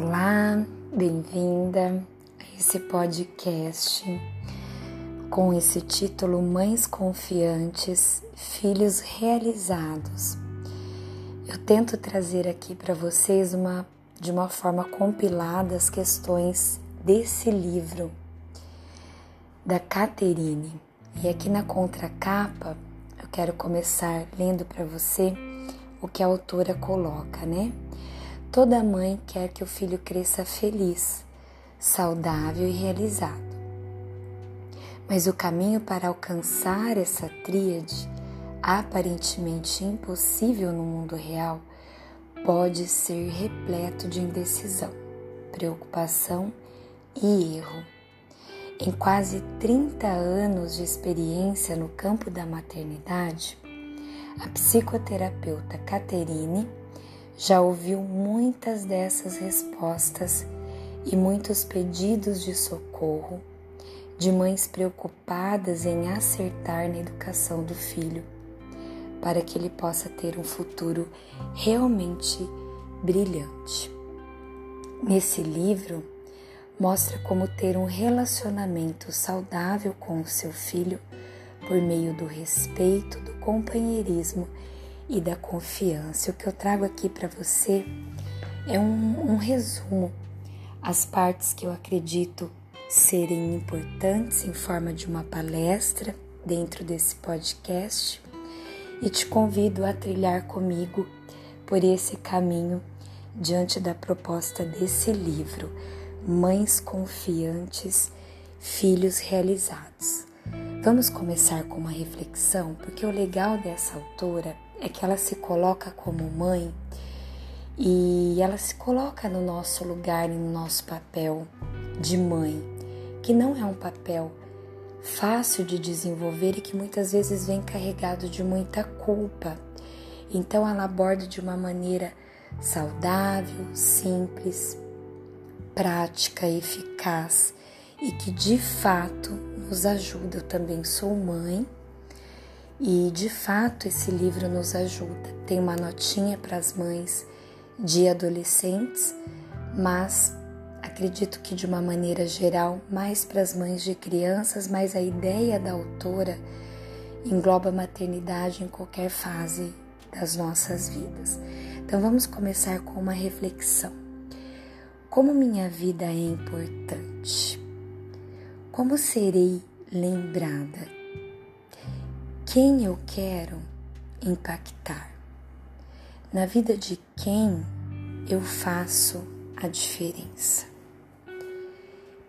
Olá, bem-vinda a esse podcast com esse título Mães Confiantes, Filhos Realizados. Eu tento trazer aqui para vocês uma de uma forma compilada as questões desse livro da Caterine. E aqui na contracapa eu quero começar lendo para você o que a autora coloca, né? Toda mãe quer que o filho cresça feliz, saudável e realizado. Mas o caminho para alcançar essa tríade, aparentemente impossível no mundo real, pode ser repleto de indecisão, preocupação e erro. Em quase 30 anos de experiência no campo da maternidade, a psicoterapeuta Caterine já ouviu muitas dessas respostas e muitos pedidos de socorro de mães preocupadas em acertar na educação do filho, para que ele possa ter um futuro realmente brilhante. Nesse livro, mostra como ter um relacionamento saudável com o seu filho por meio do respeito, do companheirismo e da confiança. O que eu trago aqui para você é um, um resumo, as partes que eu acredito serem importantes em forma de uma palestra dentro desse podcast e te convido a trilhar comigo por esse caminho diante da proposta desse livro, Mães Confiantes, Filhos Realizados. Vamos começar com uma reflexão, porque o legal dessa autora é que ela se coloca como mãe e ela se coloca no nosso lugar, no nosso papel de mãe, que não é um papel fácil de desenvolver e que muitas vezes vem carregado de muita culpa. Então ela aborda de uma maneira saudável, simples, prática, eficaz e que de fato nos ajuda. Eu também sou mãe e de fato esse livro nos ajuda. Tem uma notinha para as mães de adolescentes, mas acredito que de uma maneira geral, mais para as mães de crianças, mas a ideia da autora engloba a maternidade em qualquer fase das nossas vidas. Então vamos começar com uma reflexão. Como minha vida é importante? Como serei lembrada? Quem eu quero impactar, na vida de quem eu faço a diferença.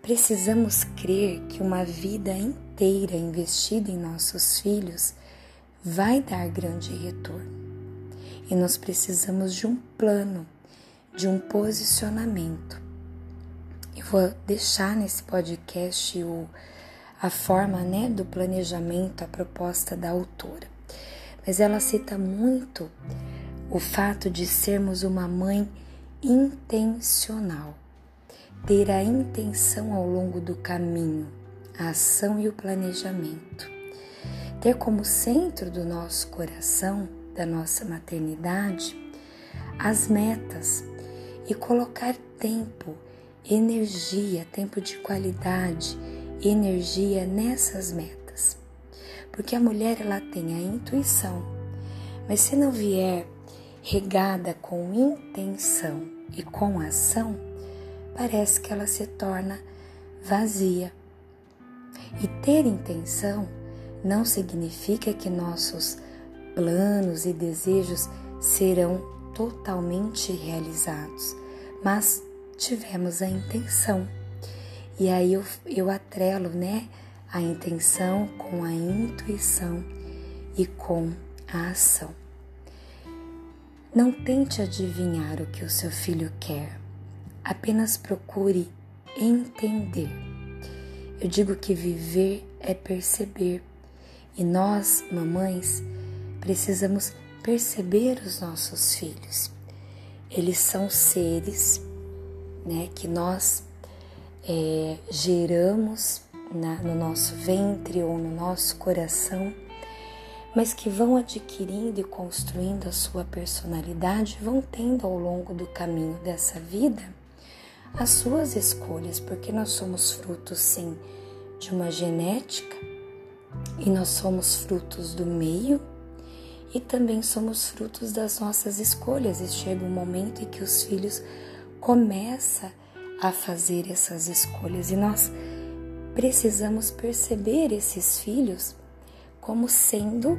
Precisamos crer que uma vida inteira investida em nossos filhos vai dar grande retorno. E nós precisamos de um plano, de um posicionamento. Eu vou deixar nesse podcast o a forma né, do planejamento, a proposta da autora. Mas ela cita muito o fato de sermos uma mãe intencional, ter a intenção ao longo do caminho, a ação e o planejamento. Ter como centro do nosso coração, da nossa maternidade, as metas e colocar tempo, energia, tempo de qualidade energia nessas metas. Porque a mulher ela tem a intuição, mas se não vier regada com intenção e com ação, parece que ela se torna vazia. E ter intenção não significa que nossos planos e desejos serão totalmente realizados, mas tivemos a intenção. E aí eu, eu atrelo, né, a intenção com a intuição e com a ação. Não tente adivinhar o que o seu filho quer, apenas procure entender. Eu digo que viver é perceber, e nós, mamães, precisamos perceber os nossos filhos. Eles são seres, né, que nós é, geramos na, no nosso ventre ou no nosso coração, mas que vão adquirindo e construindo a sua personalidade, vão tendo ao longo do caminho dessa vida as suas escolhas, porque nós somos frutos, sim, de uma genética e nós somos frutos do meio e também somos frutos das nossas escolhas. E chega um momento em que os filhos começam fazer essas escolhas e nós precisamos perceber esses filhos como sendo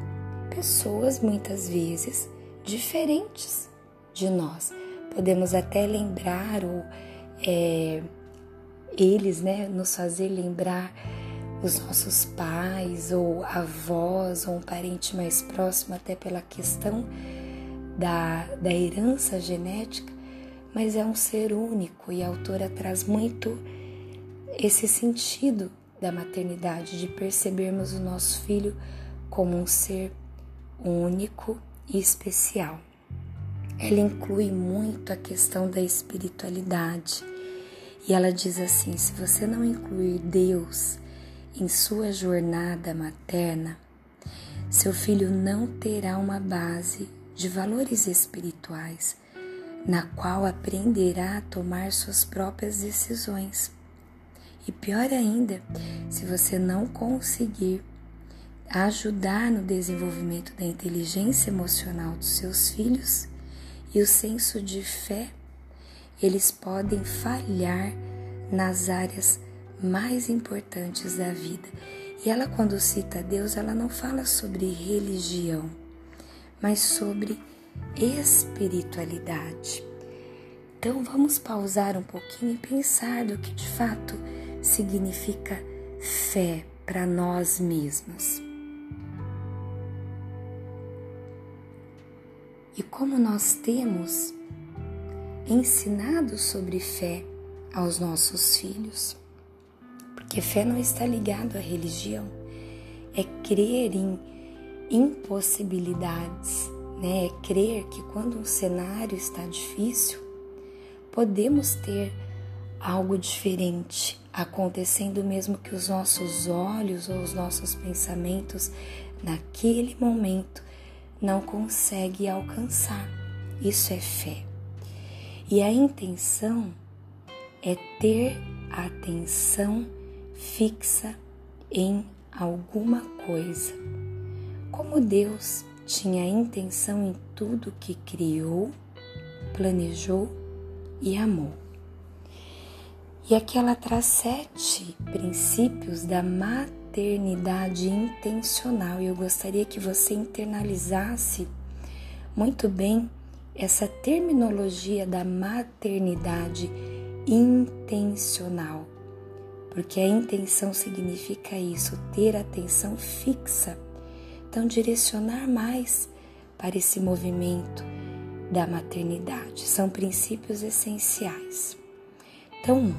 pessoas muitas vezes diferentes de nós. Podemos até lembrar ou é, eles, né, nos fazer lembrar os nossos pais ou avós ou um parente mais próximo, até pela questão da, da herança genética, mas é um ser único e a autora traz muito esse sentido da maternidade, de percebermos o nosso filho como um ser único e especial. Ela inclui muito a questão da espiritualidade e ela diz assim: se você não incluir Deus em sua jornada materna, seu filho não terá uma base de valores espirituais na qual aprenderá a tomar suas próprias decisões. E pior ainda, se você não conseguir ajudar no desenvolvimento da inteligência emocional dos seus filhos e o senso de fé, eles podem falhar nas áreas mais importantes da vida. E ela, quando cita Deus, ela não fala sobre religião, mas sobre espiritualidade. Então vamos pausar um pouquinho e pensar do que de fato significa fé para nós mesmos. E como nós temos ensinado sobre fé aos nossos filhos. Porque fé não está ligado à religião, é crer em impossibilidades, né? É crer que quando um cenário está difícil, podemos ter algo diferente acontecendo mesmo que os nossos olhos ou os nossos pensamentos naquele momento não conseguem alcançar. Isso é fé. E a intenção é ter a atenção fixa em alguma coisa. Como Deus tinha intenção em tudo que criou, planejou e amou. E aqui ela traz sete princípios da maternidade intencional e eu gostaria que você internalizasse muito bem essa terminologia da maternidade intencional, porque a intenção significa isso, ter atenção fixa, então direcionar mais para esse movimento da maternidade. São princípios essenciais. Então,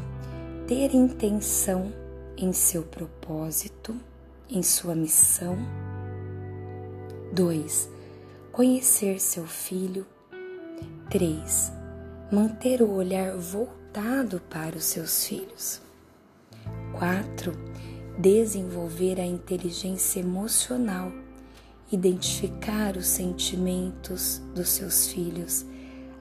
ter intenção em seu propósito, em sua missão. 2. Conhecer seu filho. 3. Manter o olhar voltado para os seus filhos. 4. Desenvolver a inteligência emocional, identificar os sentimentos dos seus filhos,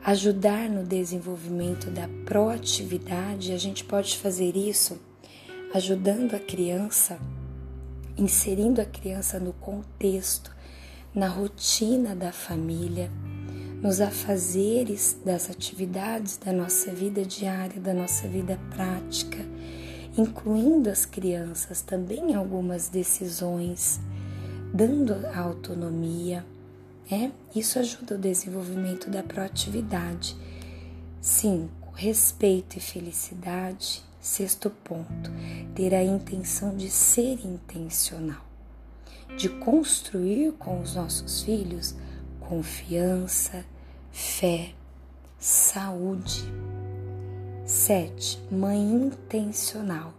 ajudar no desenvolvimento da proatividade. A gente pode fazer isso ajudando a criança, inserindo a criança no contexto, na rotina da família nos afazeres das atividades da nossa vida diária, da nossa vida prática, incluindo as crianças também algumas decisões, dando autonomia. Né? Isso ajuda o desenvolvimento da proatividade. 5. Respeito e felicidade. Sexto ponto, ter a intenção de ser intencional, de construir com os nossos filhos confiança, fé, saúde. 7. Mãe intencional.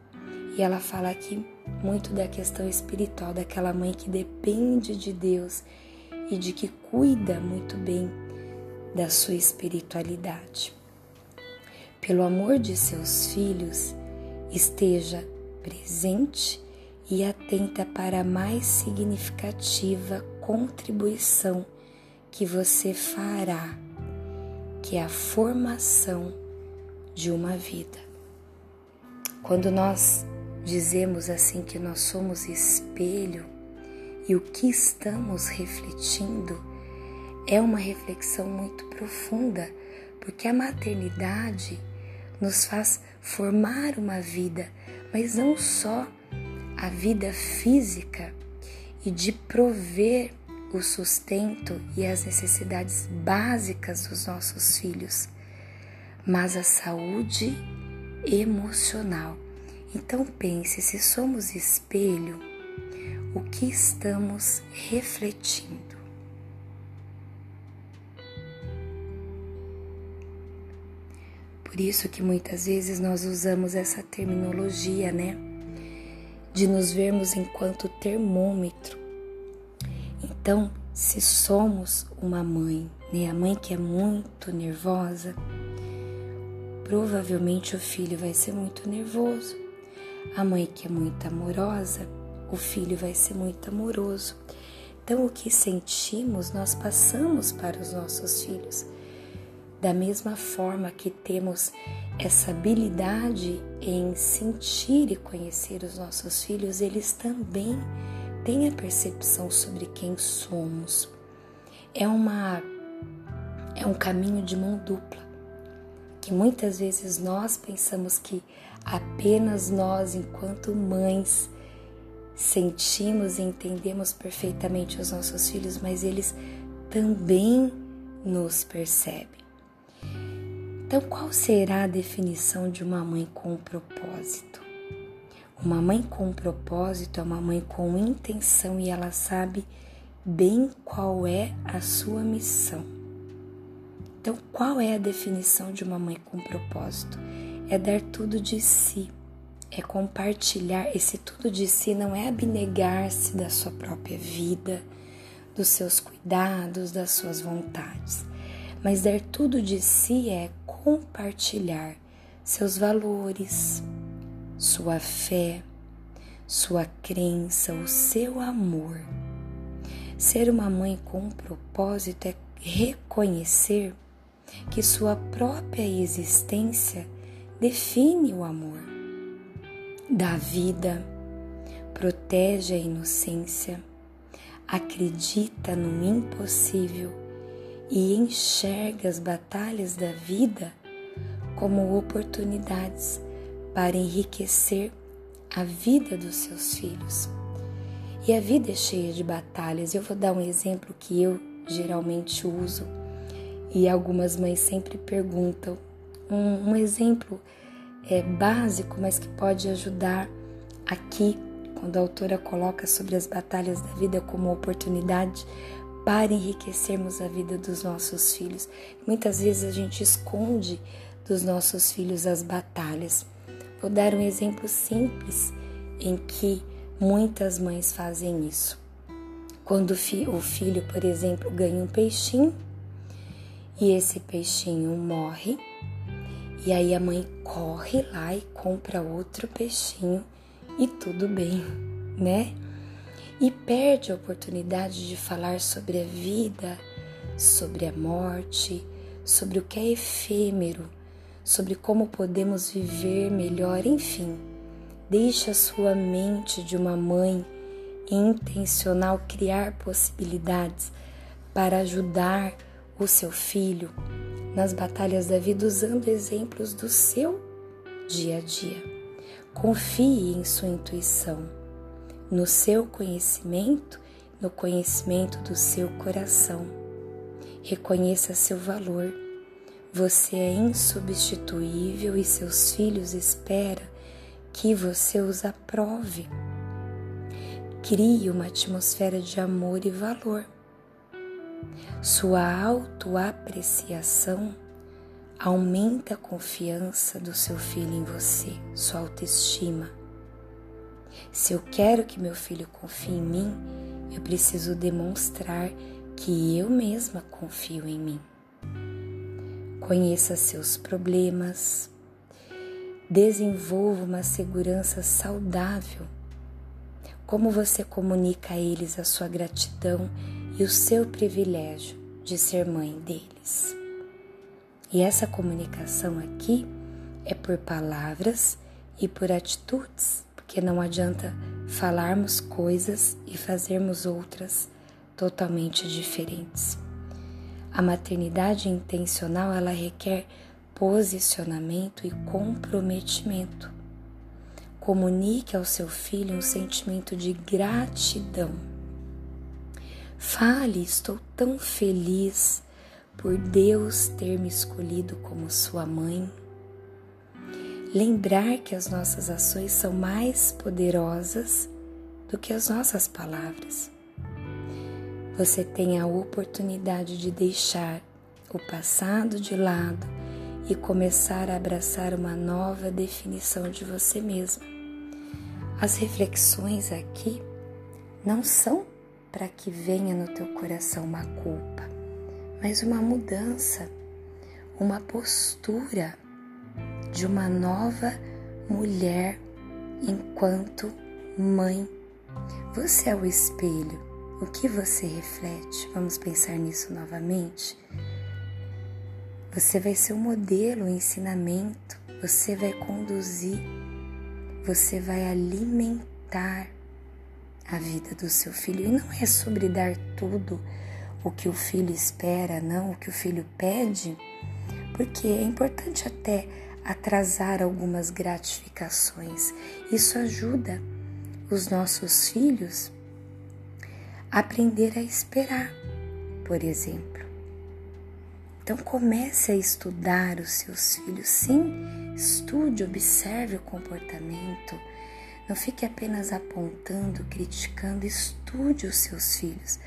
E ela fala aqui muito da questão espiritual, daquela mãe que depende de Deus e de que cuida muito bem da sua espiritualidade. Pelo amor de seus filhos, esteja presente e atenta para a mais significativa contribuição que você fará, que é a formação de uma vida. Quando nós dizemos assim que nós somos espelho e o que estamos refletindo é uma reflexão muito profunda, porque a maternidade nos faz formar uma vida, mas não só a vida física e de prover o sustento e as necessidades básicas dos nossos filhos, mas a saúde emocional. Então pense, se somos espelho, o que estamos refletindo? Por isso que muitas vezes nós usamos essa terminologia, né? De nos vermos enquanto termômetro. Então, se somos uma mãe, né? A mãe que é muito nervosa, provavelmente o filho vai ser muito nervoso. A mãe que é muito amorosa, o filho vai ser muito amoroso. Então, o que sentimos, nós passamos para os nossos filhos. Da mesma forma que temos essa habilidade em sentir e conhecer os nossos filhos, eles também têm a percepção sobre quem somos. É uma é um caminho de mão dupla, que muitas vezes nós pensamos que apenas nós, enquanto mães, sentimos e entendemos perfeitamente os nossos filhos, mas eles também nos percebem. Então, qual será a definição de uma mãe com propósito? Uma mãe com propósito é uma mãe com intenção e ela sabe bem qual é a sua missão. Então, qual é a definição de uma mãe com propósito? É dar tudo de si, é compartilhar. Esse tudo de si não é abnegar-se da sua própria vida, dos seus cuidados, das suas vontades. Mas dar tudo de si é compartilhar seus valores, sua fé, sua crença, o seu amor. Ser uma mãe com um propósito é reconhecer que sua própria existência define o amor. Dá vida, protege a inocência, acredita no impossível e enxerga as batalhas da vida como oportunidades para enriquecer a vida dos seus filhos. E a vida é cheia de batalhas. Eu vou dar um exemplo que eu geralmente uso e algumas mães sempre perguntam. Um, um exemplo é básico, mas que pode ajudar aqui, quando a autora coloca sobre as batalhas da vida como oportunidade para enriquecermos a vida dos nossos filhos. Muitas vezes a gente esconde dos nossos filhos as batalhas. Vou dar um exemplo simples em que muitas mães fazem isso. Quando o filho, por exemplo, ganha um peixinho e esse peixinho morre, e aí a mãe corre lá e compra outro peixinho e tudo bem, né? e perde a oportunidade de falar sobre a vida, sobre a morte, sobre o que é efêmero, sobre como podemos viver melhor, enfim. Deixe a sua mente de uma mãe intencional criar possibilidades para ajudar o seu filho nas batalhas da vida usando exemplos do seu dia a dia. Confie em sua intuição no seu conhecimento, no conhecimento do seu coração. Reconheça seu valor. Você é insubstituível e seus filhos esperam que você os aprove. Crie uma atmosfera de amor e valor. Sua autoapreciação aumenta a confiança do seu filho em você, sua autoestima se eu quero que meu filho confie em mim, eu preciso demonstrar que eu mesma confio em mim. Conheça seus problemas, desenvolva uma segurança saudável. Como você comunica a eles a sua gratidão e o seu privilégio de ser mãe deles. E essa comunicação aqui é por palavras e por atitudes, porque não adianta falarmos coisas e fazermos outras totalmente diferentes. A maternidade intencional ela requer posicionamento e comprometimento. Comunique ao seu filho um sentimento de gratidão. Fale, estou tão feliz por Deus ter me escolhido como sua mãe. Lembrar que as nossas ações são mais poderosas do que as nossas palavras. Você tem a oportunidade de deixar o passado de lado e começar a abraçar uma nova definição de você mesma. As reflexões aqui não são para que venha no teu coração uma culpa mas uma mudança, uma postura de uma nova mulher enquanto mãe. Você é o espelho. O que você reflete? Vamos pensar nisso novamente. Você vai ser o modelo, o ensinamento, você vai conduzir, você vai alimentar a vida do seu filho. E não é sobre dar tudo o que o filho espera, não o que o filho pede, porque é importante até atrasar algumas gratificações. Isso ajuda os nossos filhos a aprender a esperar, por exemplo. Então comece a estudar os seus filhos. Sim, estude, observe o comportamento. Não fique apenas apontando, criticando, estude os seus filhos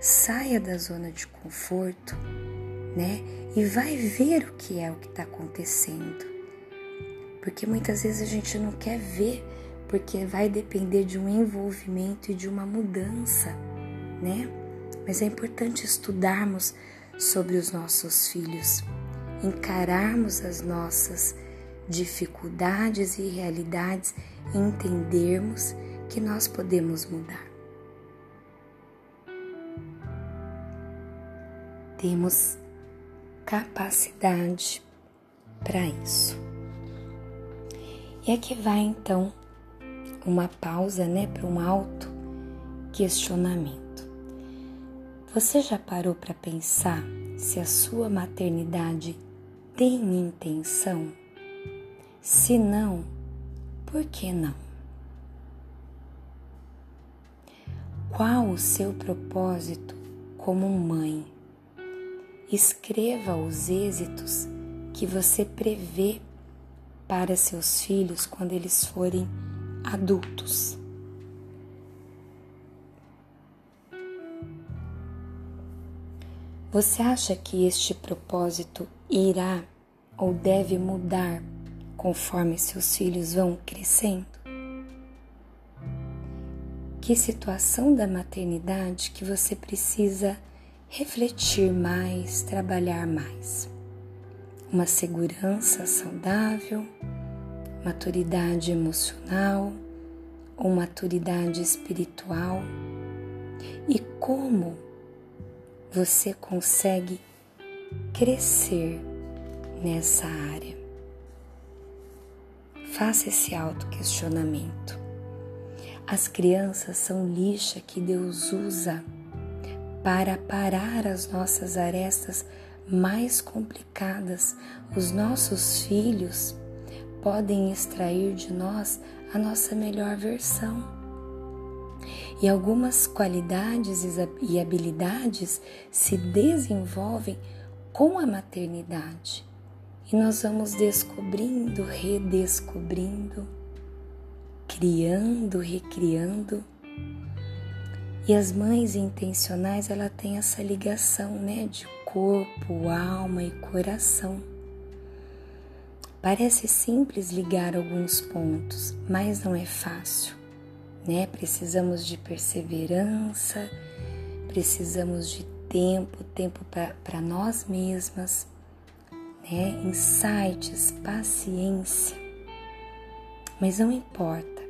saia da zona de conforto, né? E vai ver o que é o que está acontecendo. Porque muitas vezes a gente não quer ver, porque vai depender de um envolvimento e de uma mudança, né? Mas é importante estudarmos sobre os nossos filhos, encararmos as nossas dificuldades e realidades entendermos que nós podemos mudar. temos capacidade para isso. E aqui vai então uma pausa, né, para um alto questionamento. Você já parou para pensar se a sua maternidade tem intenção? Se não, por que não? Qual o seu propósito como mãe? Escreva os êxitos que você prevê para seus filhos quando eles forem adultos. Você acha que este propósito irá ou deve mudar conforme seus filhos vão crescendo? Que situação da maternidade que você precisa refletir mais, trabalhar mais. Uma segurança saudável, maturidade emocional ou maturidade espiritual e como você consegue crescer nessa área. Faça esse autoquestionamento. As crianças são lixa que Deus usa para parar as nossas arestas mais complicadas. Os nossos filhos podem extrair de nós a nossa melhor versão. E algumas qualidades e habilidades se desenvolvem com a maternidade. E nós vamos descobrindo, redescobrindo, criando, recriando e as mães intencionais, ela tem essa ligação, né, de corpo, alma e coração. Parece simples ligar alguns pontos, mas não é fácil, né? Precisamos de perseverança, precisamos de tempo, tempo para nós mesmas, né? Insights, paciência. Mas não importa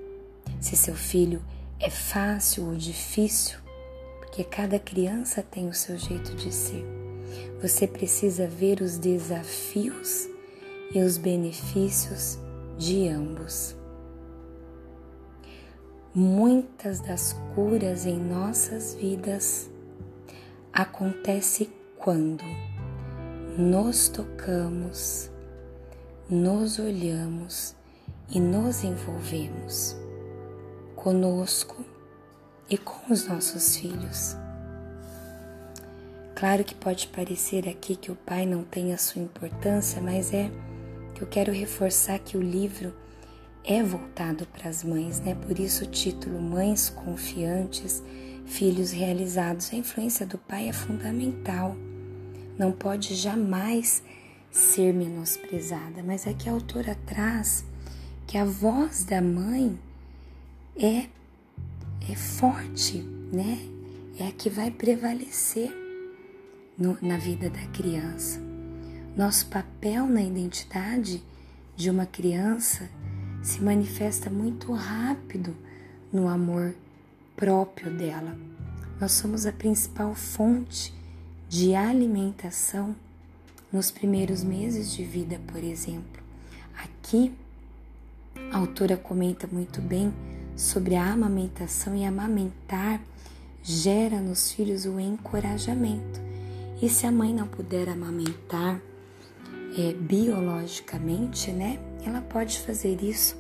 se seu filho é fácil ou difícil, porque cada criança tem o seu jeito de ser. Você precisa ver os desafios e os benefícios de ambos. Muitas das curas em nossas vidas acontece quando nos tocamos, nos olhamos e nos envolvemos conosco e com os nossos filhos. Claro que pode parecer aqui que o pai não tem a sua importância, mas é que eu quero reforçar que o livro é voltado para as mães, né? Por isso o título Mães Confiantes, Filhos Realizados. A influência do pai é fundamental, não pode jamais ser menosprezada, mas é que a autora traz que a voz da mãe é é forte, né? É a que vai prevalecer no, na vida da criança. Nosso papel na identidade de uma criança se manifesta muito rápido no amor próprio dela. Nós somos a principal fonte de alimentação nos primeiros meses de vida, por exemplo. Aqui, a autora comenta muito bem sobre a amamentação e amamentar gera nos filhos o encorajamento. E se a mãe não puder amamentar é, biologicamente, né? Ela pode fazer isso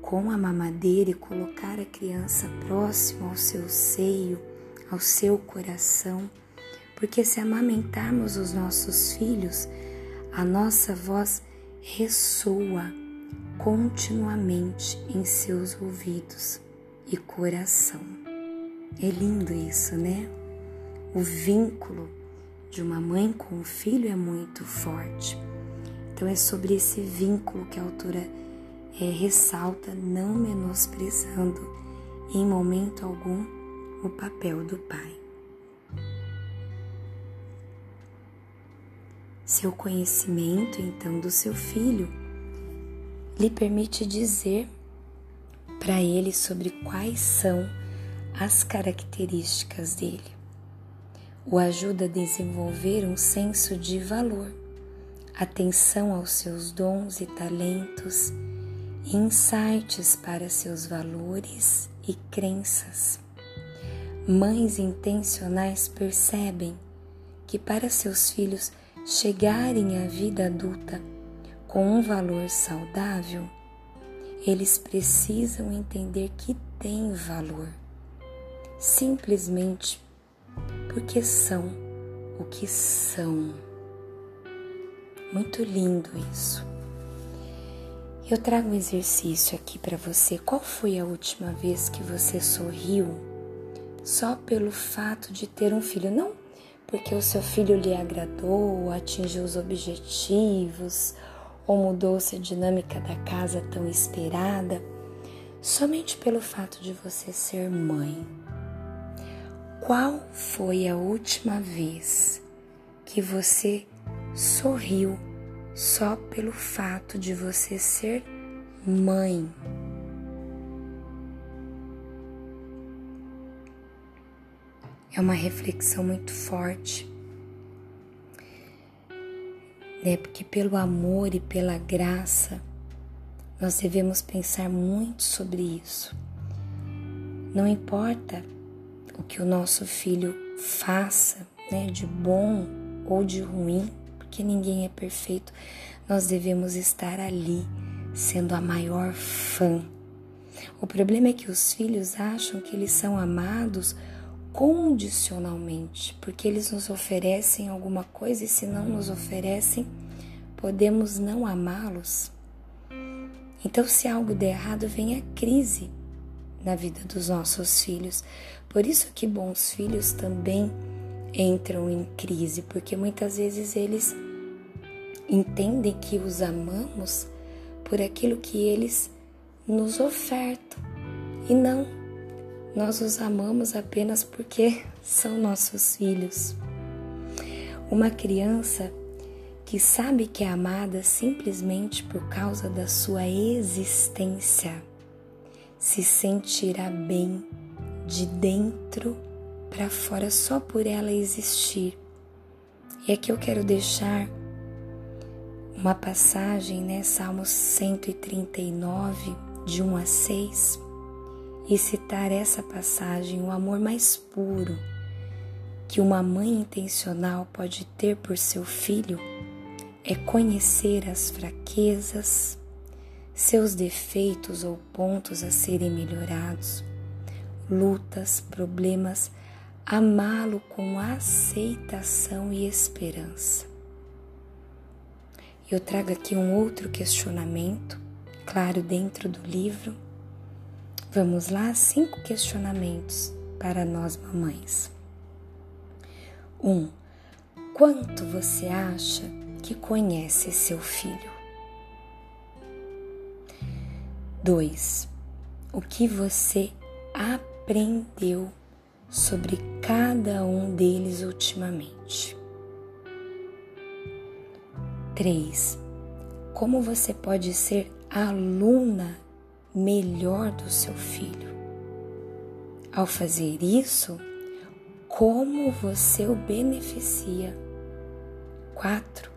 com a mamadeira e colocar a criança próximo ao seu seio, ao seu coração, porque se amamentarmos os nossos filhos, a nossa voz ressoa continuamente em seus ouvidos e coração. É lindo isso, né? O vínculo de uma mãe com o filho é muito forte. Então é sobre esse vínculo que a autora é, ressalta, não menosprezando em momento algum o papel do pai. Seu conhecimento, então, do seu filho lhe permite dizer para ele sobre quais são as características dele o ajuda a desenvolver um senso de valor, atenção aos seus dons e talentos, insights para seus valores e crenças. Mães intencionais percebem que para seus filhos chegarem à vida adulta com um valor saudável, eles precisam entender que têm valor, simplesmente porque são o que são. Muito lindo isso. Eu trago um exercício aqui para você. Qual foi a última vez que você sorriu só pelo fato de ter um filho? Não porque o seu filho lhe agradou, atingiu os objetivos ou mudou-se a dinâmica da casa tão esperada, somente pelo fato de você ser mãe. Qual foi a última vez que você sorriu só pelo fato de você ser mãe? É uma reflexão muito forte, né? Porque pelo amor e pela graça nós devemos pensar muito sobre isso. Não importa o que o nosso filho faça, né, de bom ou de ruim, porque ninguém é perfeito, nós devemos estar ali, sendo a maior fã. O problema é que os filhos acham que eles são amados condicionalmente, porque eles nos oferecem alguma coisa e se não nos oferecem, podemos não amá-los. Então, se algo der errado, vem a crise na vida dos nossos filhos. Por isso que bons filhos também entram em crise, porque muitas vezes eles entendem que os amamos por aquilo que eles nos ofertam. E não, nós os amamos apenas porque são nossos filhos. Uma criança que sabe que é amada simplesmente por causa da sua existência se sentirá bem de dentro para fora só por ela existir. E aqui eu quero deixar uma passagem, né, Salmos 139, de 1 a 6, e citar essa passagem, o amor mais puro que uma mãe intencional pode ter por seu filho é conhecer as fraquezas, seus defeitos ou pontos a serem melhorados, lutas, problemas, amá-lo com aceitação e esperança. Eu trago aqui um outro questionamento, claro, dentro do livro. Vamos lá, cinco questionamentos para nós mamães. Um, quanto você acha que conhece seu filho? 2. O que você aprendeu sobre cada um deles ultimamente? 3. Como você pode ser aluna melhor do seu filho? Ao fazer isso, como você o beneficia? 4.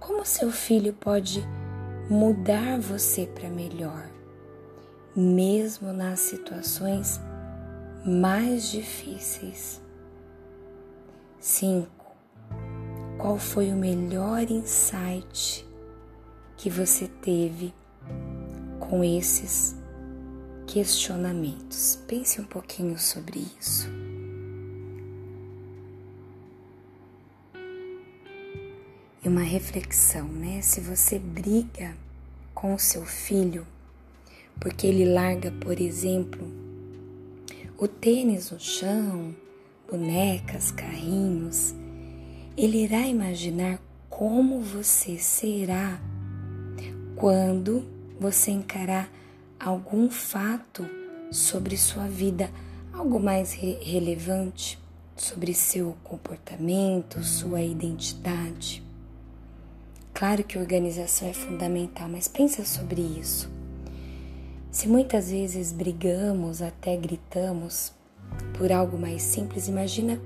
Como seu filho pode mudar você para melhor, mesmo nas situações mais difíceis? 5. Qual foi o melhor insight que você teve com esses questionamentos? Pense um pouquinho sobre isso. E uma reflexão, né? Se você briga com o seu filho porque ele larga, por exemplo, o tênis no chão, bonecas, carrinhos, ele irá imaginar como você será quando você encarar algum fato sobre sua vida, algo mais re relevante sobre seu comportamento, sua identidade. Claro que organização é fundamental, mas pensa sobre isso. Se muitas vezes brigamos, até gritamos por algo mais simples, imagina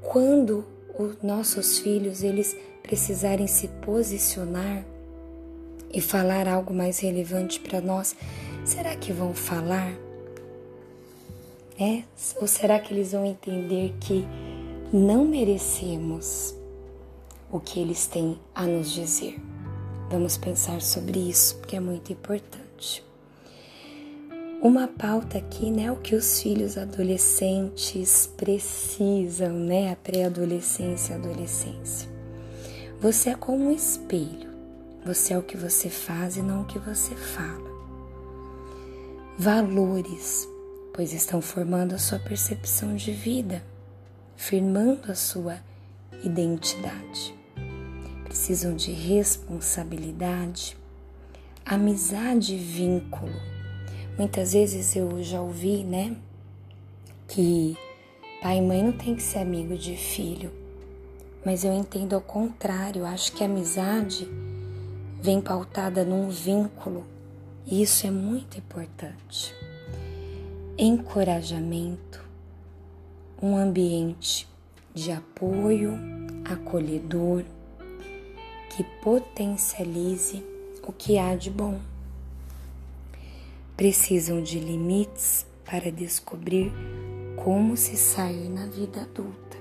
quando os nossos filhos eles precisarem se posicionar e falar algo mais relevante para nós, será que vão falar? É? Ou será que eles vão entender que não merecemos o que eles têm a nos dizer. Vamos pensar sobre isso, porque é muito importante. Uma pauta aqui, né, o que os filhos adolescentes precisam, né, a pré-adolescência e adolescência. Você é como um espelho. Você é o que você faz e não o que você fala. Valores, pois estão formando a sua percepção de vida, firmando a sua identidade precisam de responsabilidade, amizade e vínculo. Muitas vezes eu já ouvi, né, que pai e mãe não tem que ser amigo de filho, mas eu entendo ao contrário, acho que amizade vem pautada num vínculo e isso é muito importante. Encorajamento, um ambiente de apoio, acolhedor, que potencialize o que há de bom. Precisam de limites para descobrir como se sair na vida adulta.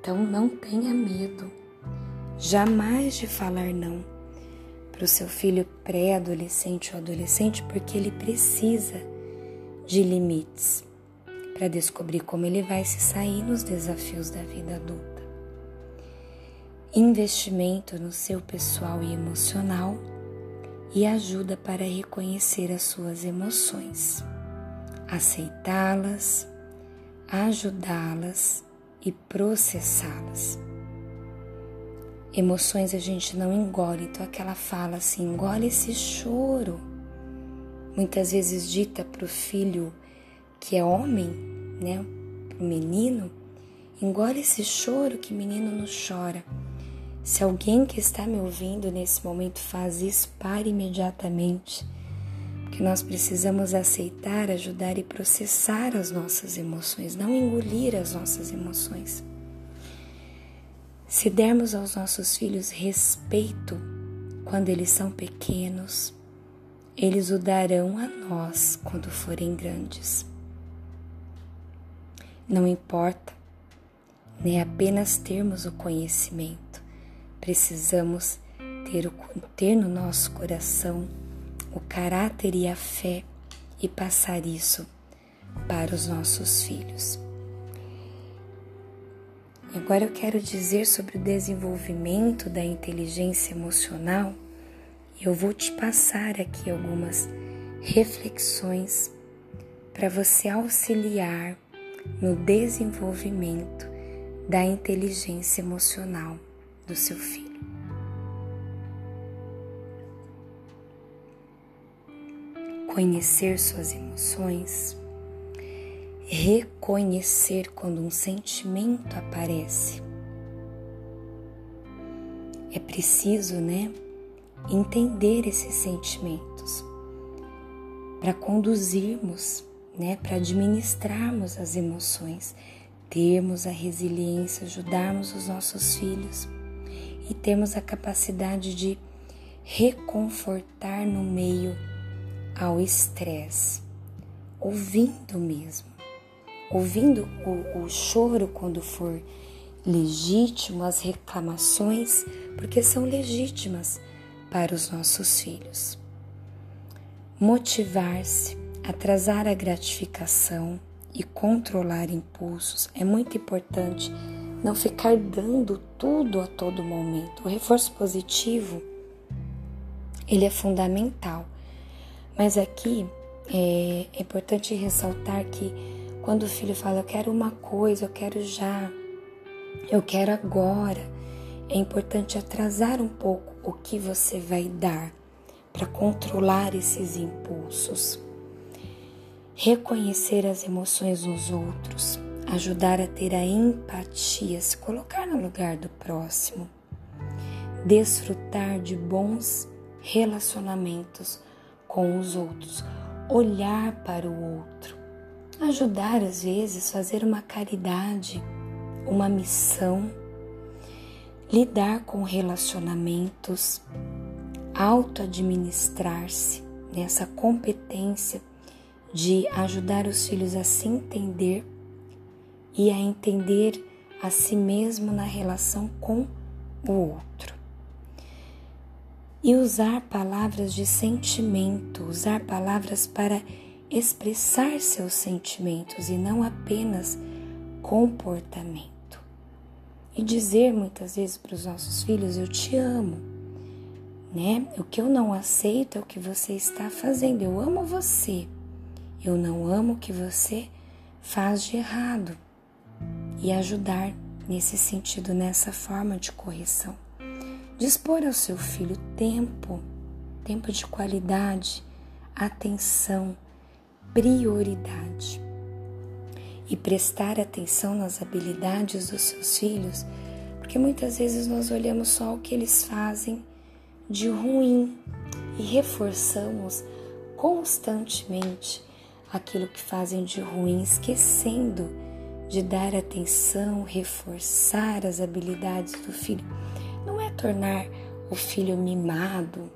Então não tenha medo, jamais de falar não para o seu filho pré-adolescente ou adolescente, porque ele precisa de limites para descobrir como ele vai se sair nos desafios da vida adulta investimento no seu pessoal e emocional e ajuda para reconhecer as suas emoções, aceitá-las, ajudá-las e processá-las. Emoções a gente não engole, então aquela fala assim, engole esse choro. Muitas vezes dita para o filho que é homem, né, para o menino, engole esse choro que menino não chora. Se alguém que está me ouvindo nesse momento faz isso, pare imediatamente, porque nós precisamos aceitar, ajudar e processar as nossas emoções, não engolir as nossas emoções. Se dermos aos nossos filhos respeito, quando eles são pequenos, eles o darão a nós quando forem grandes. Não importa nem apenas termos o conhecimento, precisamos ter, o, ter no nosso coração o caráter e a fé e passar isso para os nossos filhos. Agora eu quero dizer sobre o desenvolvimento da inteligência emocional e eu vou te passar aqui algumas reflexões para você auxiliar no desenvolvimento da inteligência emocional do seu filho. Conhecer suas emoções reconhecer quando um sentimento aparece. É preciso, né, entender esses sentimentos para conduzirmos, né, para administrarmos as emoções, termos a resiliência, ajudarmos os nossos filhos e termos a capacidade de reconfortar no meio ao estresse, ouvindo mesmo ouvindo o, o choro quando for legítimo, as reclamações, porque são legítimas para os nossos filhos. Motivar-se, atrasar a gratificação e controlar impulsos é muito importante. Não ficar dando tudo a todo momento. O reforço positivo ele é fundamental. Mas aqui é, é importante ressaltar que quando o filho fala, eu quero uma coisa, eu quero já, eu quero agora, é importante atrasar um pouco o que você vai dar para controlar esses impulsos. Reconhecer as emoções dos outros, ajudar a ter a empatia, se colocar no lugar do próximo, desfrutar de bons relacionamentos com os outros, olhar para o outro, ajudar às vezes, fazer uma caridade, uma missão, lidar com relacionamentos, auto-administrar-se, nessa competência de ajudar os filhos a se entender e a entender a si mesmo na relação com o outro. E usar palavras de sentimento, usar palavras para expressar seus sentimentos e não apenas comportamento. E dizer muitas vezes para os nossos filhos: Eu te amo. Né? O que eu não aceito é o que você está fazendo. Eu amo você. Eu não amo o que você faz de errado. E ajudar nesse sentido, nessa forma de correção. Dispor ao seu filho tempo, tempo de qualidade, atenção prioridade e prestar atenção nas habilidades dos seus filhos, porque muitas vezes nós olhamos só o que eles fazem de ruim e reforçamos constantemente aquilo que fazem de ruim, esquecendo de dar atenção, reforçar as habilidades do filho. Não é tornar o filho mimado,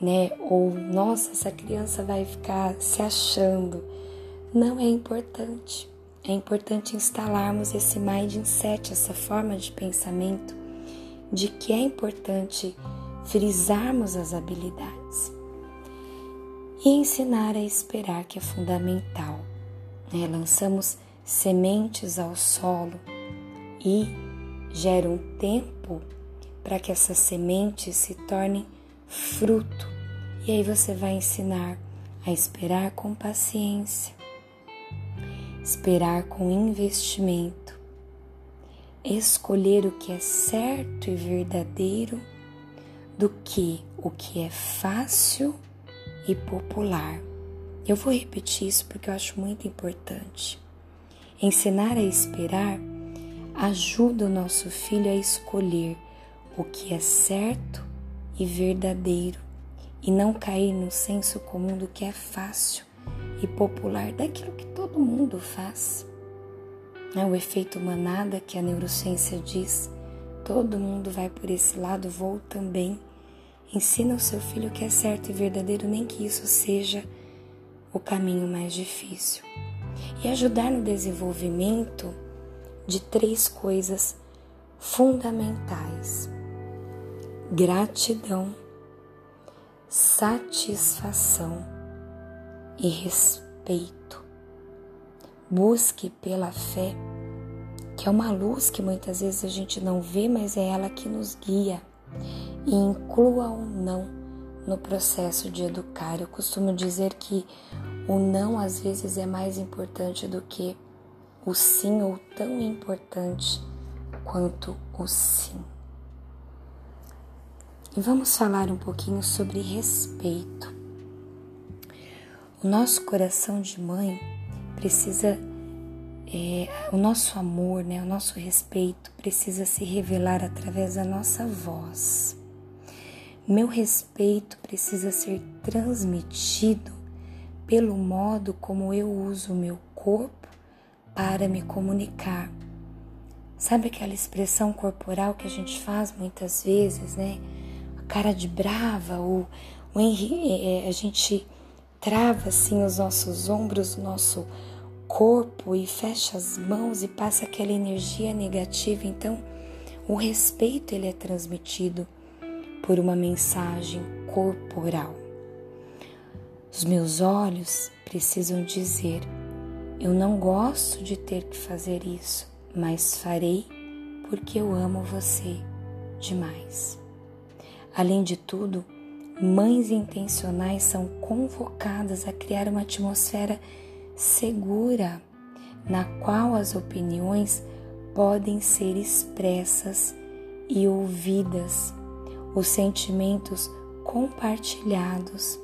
né? Ou nossa, essa criança vai ficar se achando. Não é importante. É importante instalarmos esse mindset, essa forma de pensamento de que é importante frisarmos as habilidades e ensinar a esperar que é fundamental. Né? Lançamos sementes ao solo e gera um tempo para que essas sementes se tornem fruto. E aí você vai ensinar a esperar com paciência, esperar com investimento, escolher o que é certo e verdadeiro do que o que é fácil e popular. Eu vou repetir isso porque eu acho muito importante. Ensinar a esperar ajuda o nosso filho a escolher o que é certo e verdadeiro e não cair no senso comum do que é fácil e popular, daquilo que todo mundo faz. É o efeito manada que a neurociência diz, todo mundo vai por esse lado, vou também. Ensina o seu filho que é certo e verdadeiro, nem que isso seja o caminho mais difícil. E ajudar no desenvolvimento de três coisas fundamentais: gratidão, satisfação e respeito. Busque pela fé, que é uma luz que muitas vezes a gente não vê, mas é ela que nos guia e inclua o não no processo de educar. Eu costumo dizer que o não às vezes é mais importante do que o sim ou tão importante quanto o sim. E vamos falar um pouquinho sobre respeito. O nosso coração de mãe precisa, é, o nosso amor, né, o nosso respeito precisa se revelar através da nossa voz. Meu respeito precisa ser transmitido pelo modo como eu uso o meu corpo para me comunicar. Sabe aquela expressão corporal que a gente faz muitas vezes, né? Cara de brava ou, ou é, é, a gente trava assim os nossos ombros, o nosso corpo e fecha as mãos e passa aquela energia negativa. Então, o respeito ele é transmitido por uma mensagem corporal. Os meus olhos precisam dizer: eu não gosto de ter que fazer isso, mas farei porque eu amo você demais. Além de tudo, mães intencionais são convocadas a criar uma atmosfera segura na qual as opiniões podem ser expressas e ouvidas os sentimentos compartilhados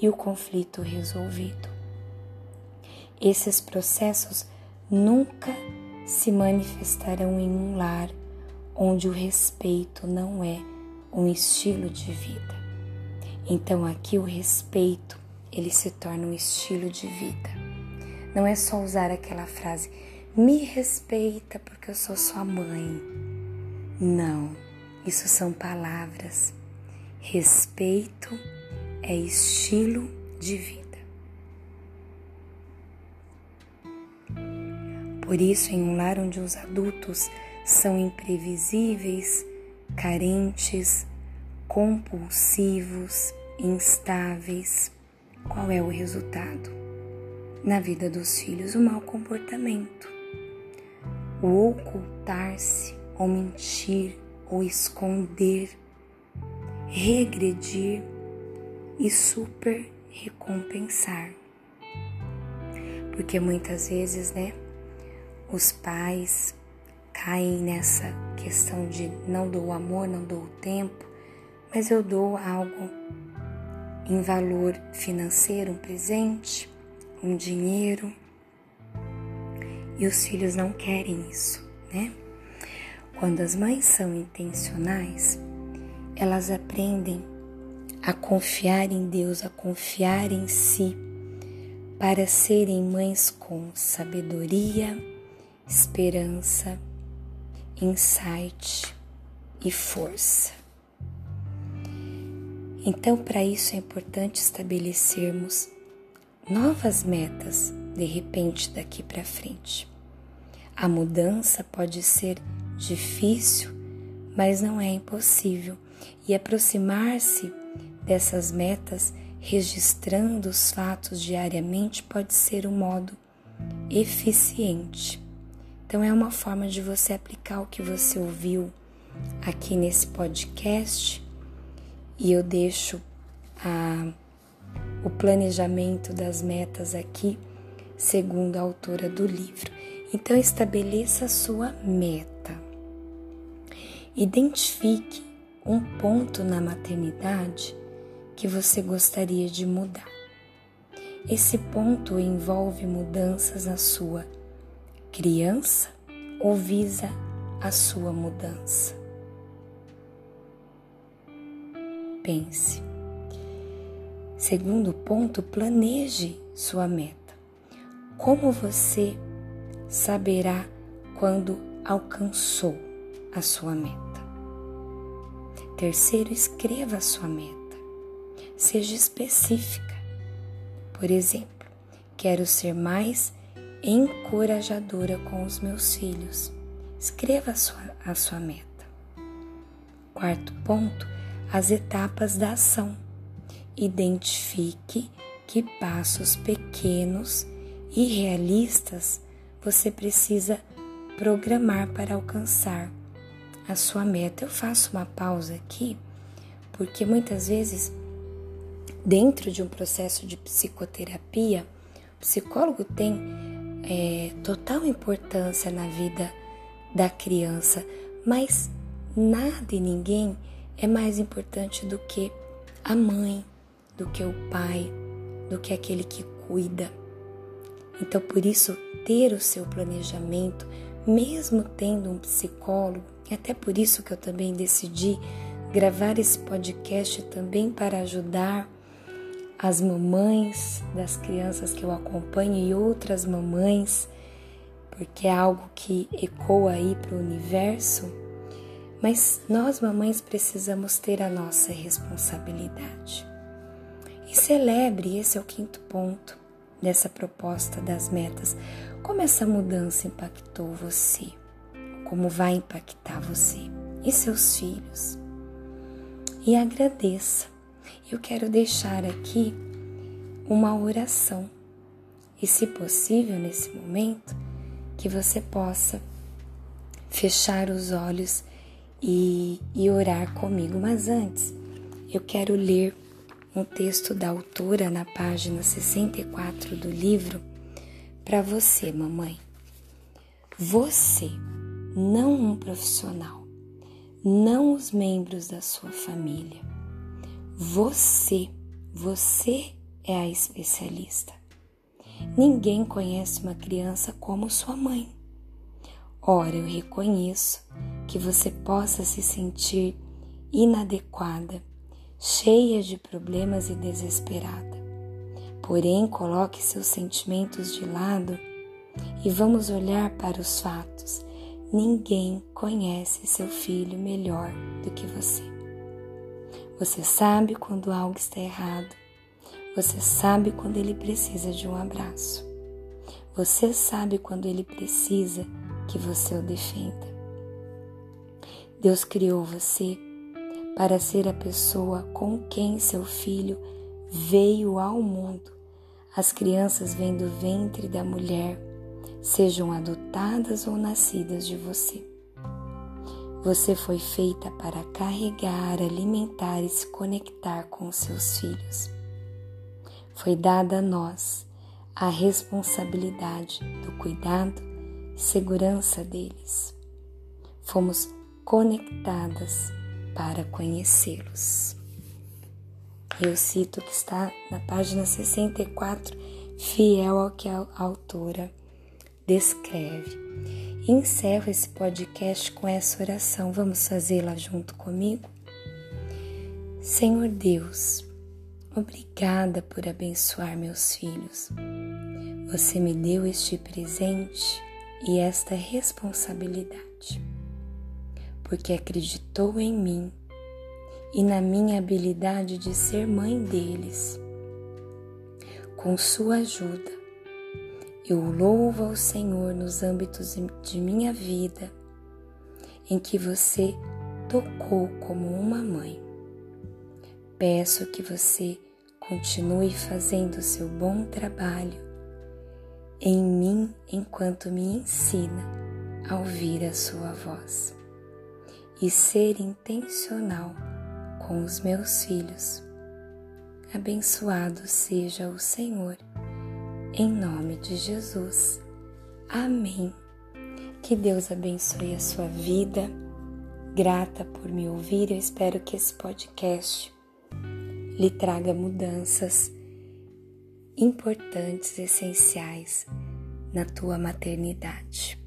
e o conflito resolvido. Esses processos nunca se manifestarão em um lar onde o respeito não é um estilo de vida. Então aqui o respeito, ele se torna um estilo de vida. Não é só usar aquela frase: "Me respeita porque eu sou sua mãe". Não isso são palavras. Respeito é estilo de vida. Por isso, em um lar onde os adultos são imprevisíveis, carentes, compulsivos, instáveis, qual é o resultado? Na vida dos filhos, o mau comportamento, o ocultar-se ou mentir, ou esconder, regredir e super recompensar. Porque muitas vezes, né, os pais caem nessa questão de não dou amor, não dou tempo, mas eu dou algo em valor financeiro, um presente, um dinheiro. E os filhos não querem isso, né? Quando as mães são intencionais, elas aprendem a confiar em Deus, a confiar em si, para serem mães com sabedoria, esperança, insight e força. Então, para isso é importante estabelecermos novas metas de repente daqui para frente. A mudança pode ser difícil, mas não é impossível, e aproximar-se dessas metas, registrando os fatos diariamente, pode ser um modo eficiente. Então, é uma forma de você aplicar o que você ouviu aqui nesse podcast, e eu deixo a, o planejamento das metas aqui, segundo a autora do livro. Então, estabeleça a sua meta. Identifique um ponto na maternidade que você gostaria de mudar. Esse ponto envolve mudanças na sua criança ou visa a sua mudança? Pense. Segundo ponto, planeje sua meta. Como você saberá quando alcançou a sua meta? Terceiro, escreva a sua meta. Seja específica. Por exemplo, quero ser mais encorajadora com os meus filhos. Escreva a sua, a sua meta. Quarto ponto, as etapas da ação. Identifique que passos pequenos e realistas você precisa programar para alcançar a sua meta. Eu faço uma pausa aqui porque muitas vezes, dentro de um processo de psicoterapia, o psicólogo tem é, total importância na vida da criança, mas nada e ninguém é mais importante do que a mãe, do que o pai, do que aquele que cuida. Então, por isso, ter o seu planejamento, mesmo tendo um psicólogo, e até por isso que eu também decidi gravar esse podcast também para ajudar as mamães das crianças que eu acompanho e outras mamães, porque é algo que ecoa aí para o universo. Mas nós, mamães, precisamos ter a nossa responsabilidade. E celebre, esse é o quinto ponto dessa proposta das metas, como essa mudança impactou você, como vai impactar você e seus filhos. E agradeça. Eu quero deixar aqui uma oração. E, se possível, nesse momento, que você possa fechar os olhos e, e orar comigo. Mas antes, eu quero ler um texto da autora na página 64 do livro para você, mamãe. Você, não um profissional, não os membros da sua família. Você, você é a especialista. Ninguém conhece uma criança como sua mãe. Ora, eu reconheço que você possa se sentir inadequada cheia de problemas e desesperada. Porém, coloque seus sentimentos de lado e vamos olhar para os fatos. Ninguém conhece seu filho melhor do que você. Você sabe quando algo está errado. Você sabe quando ele precisa de um abraço. Você sabe quando ele precisa que você o defenda. Deus criou você para ser a pessoa com quem seu filho veio ao mundo. As crianças vêm do ventre da mulher, sejam adotadas ou nascidas de você. Você foi feita para carregar, alimentar e se conectar com os seus filhos. Foi dada a nós a responsabilidade do cuidado e segurança deles. Fomos conectadas para conhecê-los. Eu cito que está na página 64, fiel ao que a autora descreve. encerro esse podcast com essa oração. Vamos fazê-la junto comigo? Senhor Deus, obrigada por abençoar meus filhos. Você me deu este presente e esta responsabilidade porque acreditou em mim e na minha habilidade de ser mãe deles. Com sua ajuda, eu louvo ao Senhor nos âmbitos de minha vida em que você tocou como uma mãe. Peço que você continue fazendo seu bom trabalho em mim enquanto me ensina a ouvir a sua voz e ser intencional com os meus filhos. Abençoado seja o Senhor, em nome de Jesus. Amém. Que Deus abençoe a sua vida. Grata por me ouvir, eu espero que esse podcast lhe traga mudanças importantes, essenciais na tua maternidade.